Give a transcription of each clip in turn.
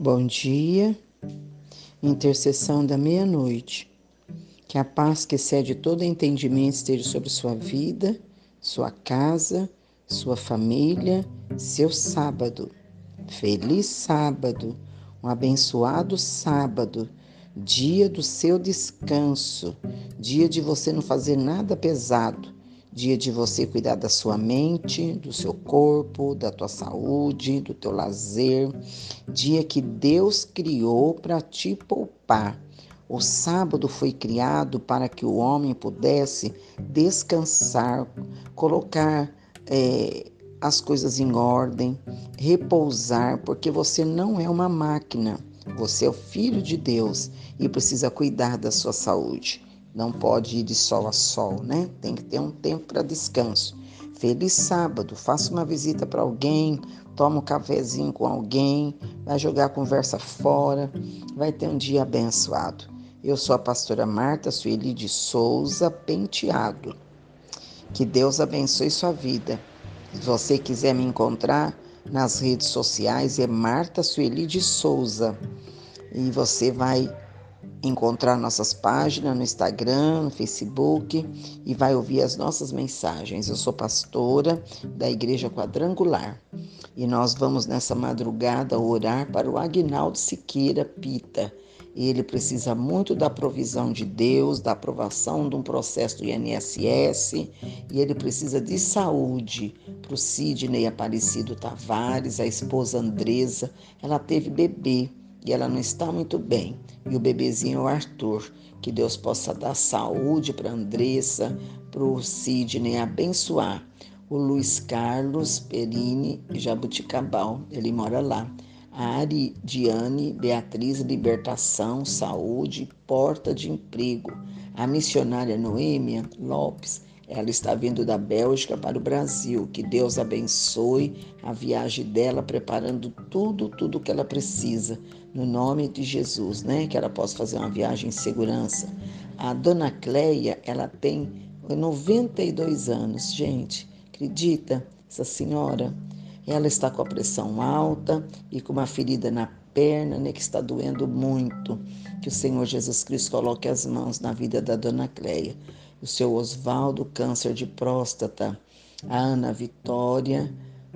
Bom dia, intercessão da meia-noite. Que a paz que excede todo entendimento esteja sobre sua vida, sua casa, sua família, seu sábado. Feliz sábado, um abençoado sábado, dia do seu descanso, dia de você não fazer nada pesado dia de você cuidar da sua mente, do seu corpo, da tua saúde, do teu lazer, dia que Deus criou para te poupar. O sábado foi criado para que o homem pudesse descansar, colocar é, as coisas em ordem, repousar, porque você não é uma máquina, você é o filho de Deus e precisa cuidar da sua saúde. Não pode ir de sol a sol, né? Tem que ter um tempo para descanso. Feliz sábado, faça uma visita para alguém, toma um cafezinho com alguém, vai jogar a conversa fora, vai ter um dia abençoado. Eu sou a pastora Marta Sueli de Souza Penteado. Que Deus abençoe sua vida. Se você quiser me encontrar nas redes sociais, é Marta Sueli de Souza. E você vai encontrar nossas páginas no Instagram, no Facebook e vai ouvir as nossas mensagens. Eu sou pastora da Igreja Quadrangular e nós vamos nessa madrugada orar para o Agnaldo Siqueira Pita. Ele precisa muito da provisão de Deus, da aprovação de um processo do INSS e ele precisa de saúde. Para o Sidney Aparecido Tavares, a esposa Andresa, ela teve bebê e ela não está muito bem. E o bebezinho é o Arthur. Que Deus possa dar saúde para Andressa, para o Sidney abençoar. O Luiz Carlos Perini Jabuticabal, ele mora lá. A Ari Diane Beatriz Libertação, Saúde, Porta de Emprego. A missionária Noêmia Lopes ela está vindo da Bélgica para o Brasil. Que Deus abençoe a viagem dela, preparando tudo, tudo que ela precisa, no nome de Jesus, né? Que ela possa fazer uma viagem em segurança. A dona Cleia, ela tem 92 anos, gente. Acredita? Essa senhora, ela está com a pressão alta e com uma ferida na perna, né, que está doendo muito. Que o Senhor Jesus Cristo coloque as mãos na vida da dona Cleia o seu Oswaldo, câncer de próstata, a Ana Vitória,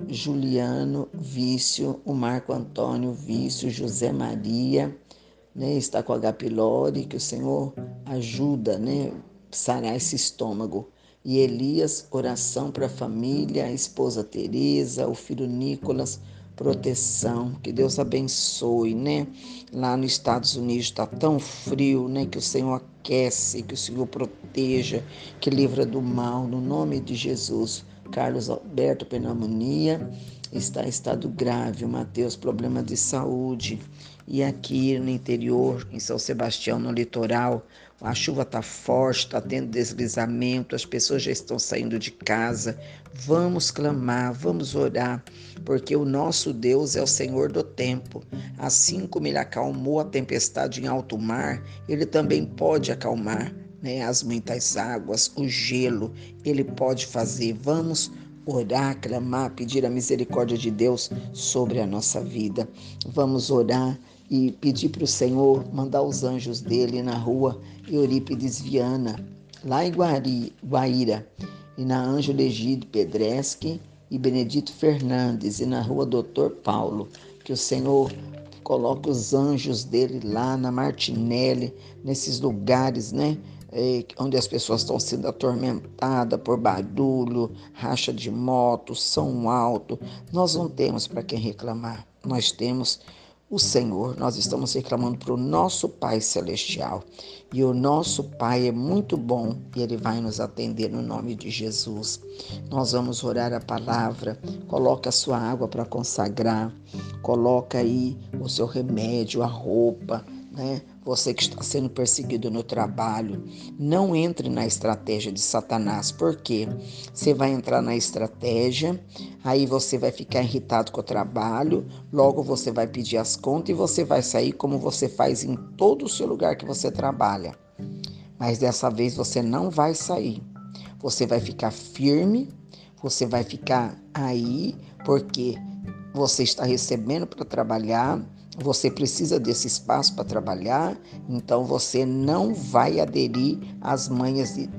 Juliano, vício, o Marco Antônio, vício, José Maria, né, está com H. pylori, que o Senhor ajuda, né, sarar esse estômago. E Elias, oração para a família, a esposa Teresa, o filho Nicolas, proteção, que Deus abençoe, né? Lá nos Estados Unidos está tão frio, né? Que o Senhor aquece, que o Senhor proteja, que livra do mal, no nome de Jesus. Carlos Alberto, pneumonia, está em estado grave. O Mateus, problema de saúde. E aqui no interior, em São Sebastião, no litoral, a chuva está forte, está tendo deslizamento, as pessoas já estão saindo de casa. Vamos clamar, vamos orar, porque o nosso Deus é o Senhor do tempo. Assim como ele acalmou a tempestade em alto mar, ele também pode acalmar né, as muitas águas, o gelo, ele pode fazer. Vamos orar, clamar, pedir a misericórdia de Deus sobre a nossa vida. Vamos orar e pedir para o Senhor mandar os anjos dele na rua Eurípides Viana, lá em Guari, Guaíra, e na Ângelo Egídio Pedreschi e Benedito Fernandes, e na rua Doutor Paulo, que o Senhor coloque os anjos dele lá na Martinelli, nesses lugares, né? É, onde as pessoas estão sendo atormentadas por barulho, racha de moto, som alto. Nós não temos para quem reclamar. Nós temos o Senhor, nós estamos reclamando para o nosso Pai Celestial. E o nosso Pai é muito bom e Ele vai nos atender no nome de Jesus. Nós vamos orar a palavra, coloca a sua água para consagrar, coloca aí o seu remédio, a roupa, né? Você que está sendo perseguido no trabalho, não entre na estratégia de Satanás, porque você vai entrar na estratégia, aí você vai ficar irritado com o trabalho, logo você vai pedir as contas e você vai sair como você faz em todo o seu lugar que você trabalha. Mas dessa vez você não vai sair. Você vai ficar firme, você vai ficar aí, porque você está recebendo para trabalhar Você precisa desse espaço para trabalhar, então você não vai aderir às manhas de,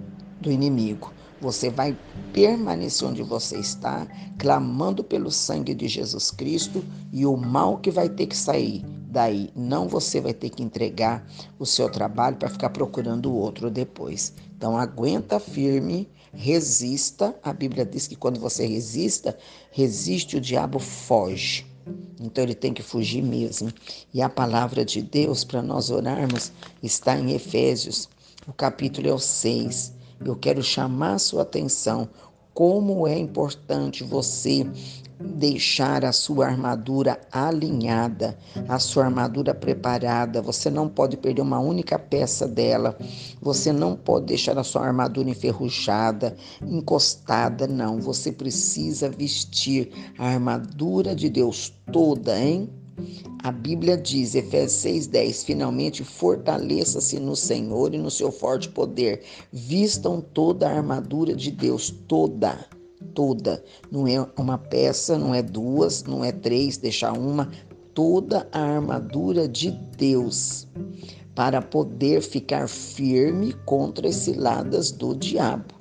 do inimigo. Você vai permanecer onde você está, clamando pelo sangue de Jesus Cristo e o mal que vai ter que sair daí. Não você vai ter que entregar o seu trabalho para ficar procurando o outro depois. Então aguenta firme, resista. A Bíblia diz que quando você resista, resiste o diabo foge. Então ele tem que fugir mesmo. E a palavra de Deus para nós orarmos está em Efésios, o capítulo é o 6. Eu quero chamar a sua atenção como é importante você deixar a sua armadura alinhada, a sua armadura preparada. Você não pode perder uma única peça dela. Você não pode deixar a sua armadura enferrujada, encostada, não. Você precisa vestir a armadura de Deus toda, hein? A Bíblia diz, Efésios 6,10: finalmente fortaleça-se no Senhor e no seu forte poder. Vistam toda a armadura de Deus, toda toda. Não é uma peça, não é duas, não é três, deixar uma. Toda a armadura de Deus para poder ficar firme contra as ciladas do diabo.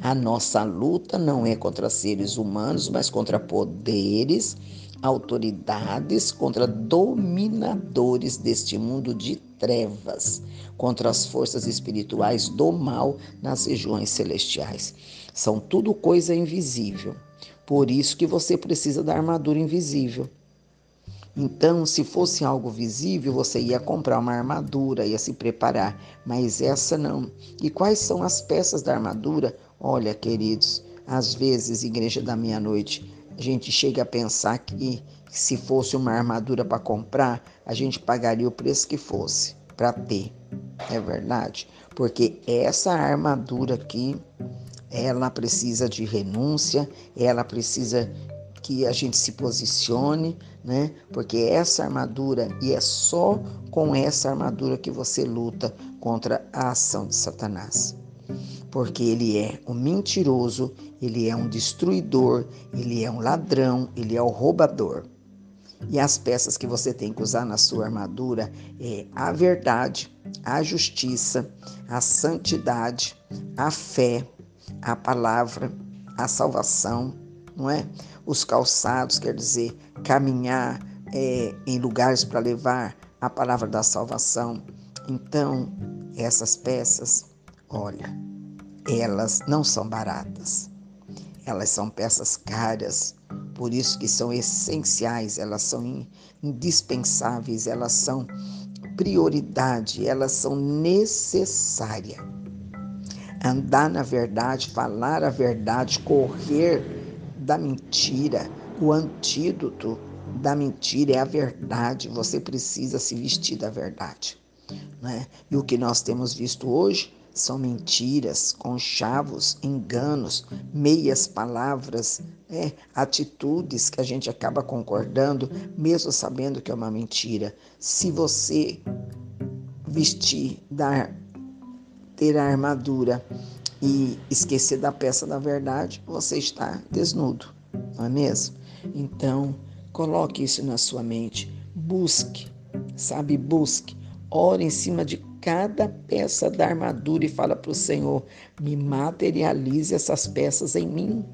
A nossa luta não é contra seres humanos, mas contra poderes, autoridades, contra dominadores deste mundo de trevas, contra as forças espirituais do mal nas regiões celestiais. São tudo coisa invisível. Por isso que você precisa da armadura invisível. Então, se fosse algo visível, você ia comprar uma armadura, ia se preparar, mas essa não. E quais são as peças da armadura? Olha, queridos, às vezes, igreja da meia-noite, a gente chega a pensar que se fosse uma armadura para comprar, a gente pagaria o preço que fosse para ter. É verdade? Porque essa armadura aqui, ela precisa de renúncia, ela precisa que a gente se posicione, né? Porque essa armadura, e é só com essa armadura que você luta contra a ação de Satanás. Porque ele é um mentiroso, ele é um destruidor, ele é um ladrão, ele é o roubador. E as peças que você tem que usar na sua armadura é a verdade, a justiça, a santidade, a fé, a palavra, a salvação, não é? Os calçados, quer dizer, caminhar é, em lugares para levar a palavra da salvação. Então, essas peças, olha, elas não são baratas. Elas são peças caras, por isso que são essenciais, elas são indispensáveis, elas são prioridade, elas são necessárias andar na verdade, falar a verdade, correr da mentira. O antídoto da mentira é a verdade. Você precisa se vestir da verdade. Né? E o que nós temos visto hoje são mentiras, conchavos, enganos, meias palavras, é, atitudes que a gente acaba concordando, mesmo sabendo que é uma mentira. Se você vestir da ter a armadura e esquecer da peça da verdade, você está desnudo, não é mesmo? Então, coloque isso na sua mente. Busque, sabe? Busque. Ore em cima de cada peça da armadura e fala para o Senhor: me materialize essas peças em mim.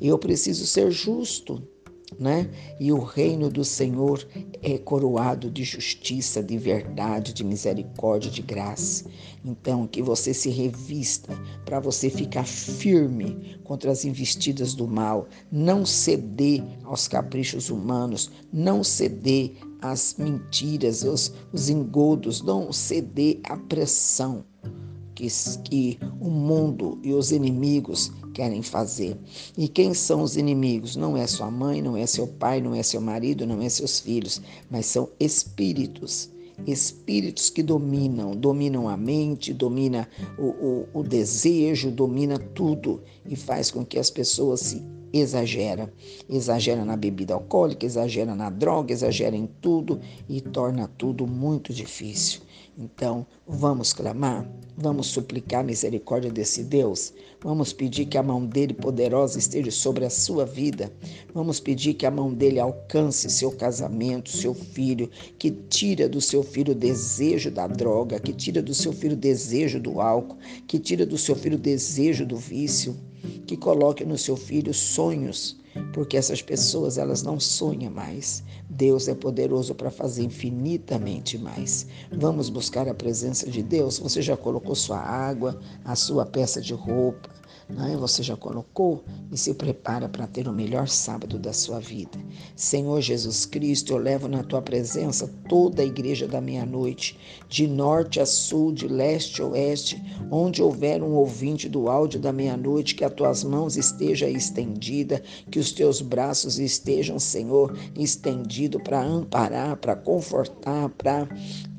Eu preciso ser justo né? E o reino do Senhor é coroado de justiça, de verdade, de misericórdia, de graça. Então, que você se revista para você ficar firme contra as investidas do mal, não ceder aos caprichos humanos, não ceder às mentiras, aos, os engodos, não ceder à pressão que, que o mundo e os inimigos querem fazer. E quem são os inimigos? Não é sua mãe, não é seu pai, não é seu marido, não é seus filhos, mas são espíritos. Espíritos que dominam, dominam a mente, domina o, o, o desejo, domina tudo e faz com que as pessoas se exagera. Exagera na bebida alcoólica, exagera na droga, exagera em tudo e torna tudo muito difícil. Então, vamos clamar, vamos suplicar a misericórdia desse Deus, vamos pedir que a mão dele poderosa esteja sobre a sua vida, vamos pedir que a mão dele alcance seu casamento, seu filho, que tira do seu filho o desejo da droga, que tira do seu filho o desejo do álcool, que tira do seu filho o desejo do vício, que coloque no seu filho sonhos porque essas pessoas elas não sonham mais. Deus é poderoso para fazer infinitamente mais. Vamos buscar a presença de Deus. Você já colocou sua água, a sua peça de roupa, é? Você já colocou e se prepara para ter o melhor sábado da sua vida. Senhor Jesus Cristo, eu levo na tua presença toda a igreja da meia-noite, de norte a sul, de leste a oeste, onde houver um ouvinte do áudio da meia-noite, que as tuas mãos estejam estendidas, que os teus braços estejam, Senhor, estendidos para amparar, para confortar, para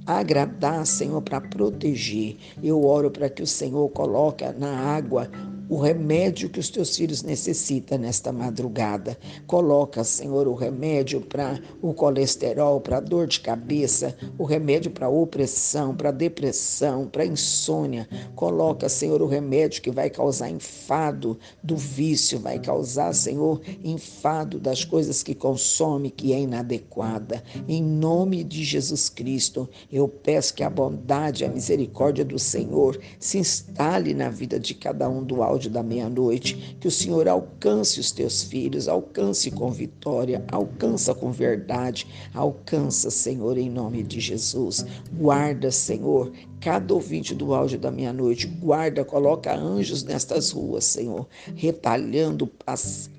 agradar, Senhor, para proteger. Eu oro para que o Senhor coloque na água o remédio que os teus filhos necessitam nesta madrugada. Coloca, Senhor, o remédio para o colesterol, para dor de cabeça, o remédio para opressão, para depressão, para insônia. Coloca, Senhor, o remédio que vai causar enfado do vício, vai causar, Senhor, enfado das coisas que consome, que é inadequada. Em nome de Jesus Cristo, eu peço que a bondade a misericórdia do Senhor se instale na vida de cada um do áudio da meia-noite, que o Senhor alcance os teus filhos, alcance com vitória, alcança com verdade, alcança, Senhor, em nome de Jesus. Guarda, Senhor, cada ouvinte do áudio da meia-noite, guarda, coloca anjos nestas ruas, Senhor, retalhando,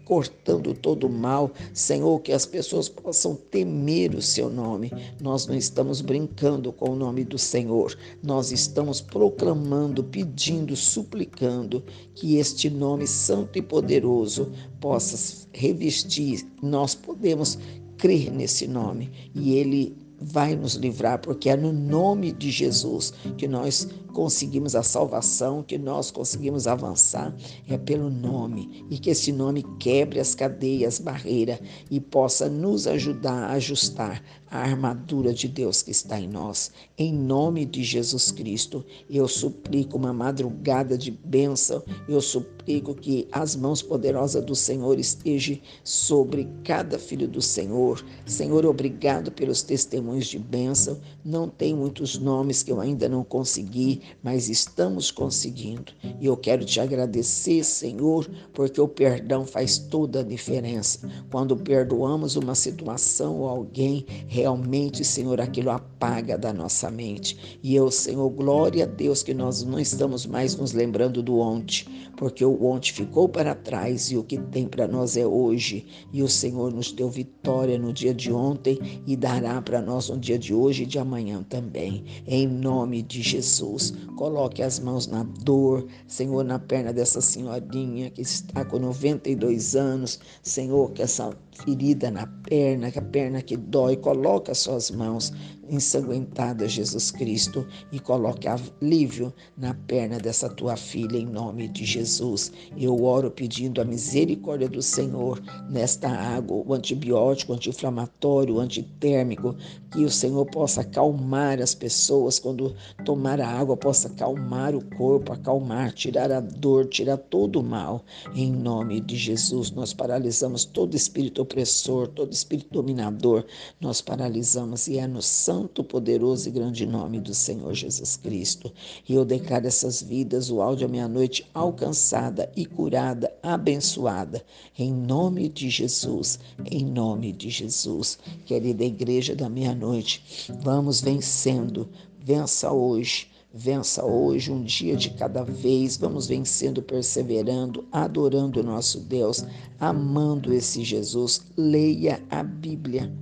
cortando todo o mal, Senhor, que as pessoas possam temer o seu nome. Nós não estamos brincando com o nome do Senhor, nós estamos proclamando, pedindo, suplicando que este nome santo e poderoso possa revestir. Nós podemos crer nesse nome e ele vai nos livrar, porque é no nome de Jesus que nós conseguimos a salvação, que nós conseguimos avançar, é pelo nome. E que esse nome quebre as cadeias, barreiras e possa nos ajudar a ajustar a armadura de Deus que está em nós. Em nome de Jesus Cristo, eu suplico uma madrugada de bênção, eu suplico que as mãos poderosas do Senhor estejam sobre cada filho do Senhor. Senhor, obrigado pelos testemunhos de bênção. Não tem muitos nomes que eu ainda não consegui, mas estamos conseguindo. E eu quero te agradecer, Senhor, porque o perdão faz toda a diferença. Quando perdoamos uma situação ou alguém, realmente, Senhor, aquilo apaga da nossa mente. E eu, Senhor, glória a Deus que nós não estamos mais nos lembrando do ontem, porque o ontem ficou para trás e o que tem para nós é hoje. E o Senhor nos deu vitória no dia de ontem e dará para nós no dia de hoje e de amanhã também. Em nome de Jesus. Coloque as mãos na dor, Senhor, na perna dessa senhorinha que está com 92 anos. Senhor, que essa ferida na perna, que a perna que dói, coloque as suas mãos ensanguentada, Jesus Cristo, e coloque alívio na perna dessa tua filha, em nome de Jesus. Eu oro pedindo a misericórdia do Senhor nesta água, o antibiótico, o anti-inflamatório, o antitérmico, que o Senhor possa acalmar as pessoas quando tomar a água, possa acalmar o corpo, acalmar, tirar a dor, tirar todo o mal. Em nome de Jesus, nós paralisamos todo espírito opressor, todo espírito dominador, nós paralisamos e é no santo santo, poderoso e grande nome do Senhor Jesus Cristo. E eu declaro essas vidas, o áudio à meia-noite, alcançada e curada, abençoada, em nome de Jesus, em nome de Jesus. Querida igreja da meia-noite, vamos vencendo, vença hoje. Vença hoje, um dia de cada vez. Vamos vencendo, perseverando, adorando o nosso Deus, amando esse Jesus. Leia a Bíblia.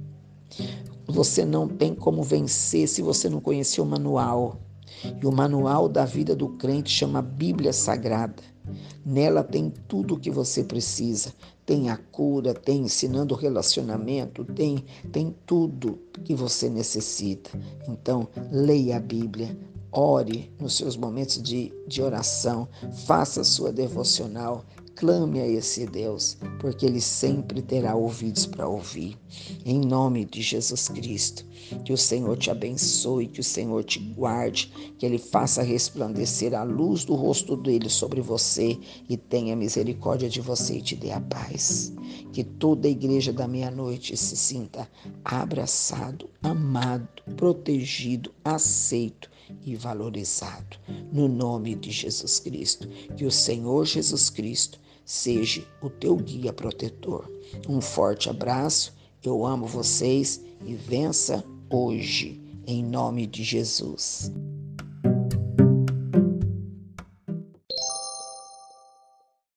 Você não tem como vencer se você não conhecer o manual. E o manual da vida do crente chama Bíblia Sagrada. Nela tem tudo o que você precisa. Tem a cura, tem ensinando relacionamento, tem, tem tudo que você necessita. Então, leia a Bíblia, ore nos seus momentos de, de oração, faça a sua devocional, clame a esse Deus, porque Ele sempre terá ouvidos para ouvir. Em nome de Jesus Cristo, que o Senhor te abençoe, que o Senhor te guarde, que Ele faça resplandecer a luz do rosto dele sobre você e tenha misericórdia de você e te dê a paz. Que toda a igreja da meia-noite se sinta abraçado, amado, protegido, aceito e valorizado. No nome de Jesus Cristo, que o Senhor Jesus Cristo seja o teu guia protetor. Um forte abraço, eu amo vocês e vença hoje, em nome de Jesus.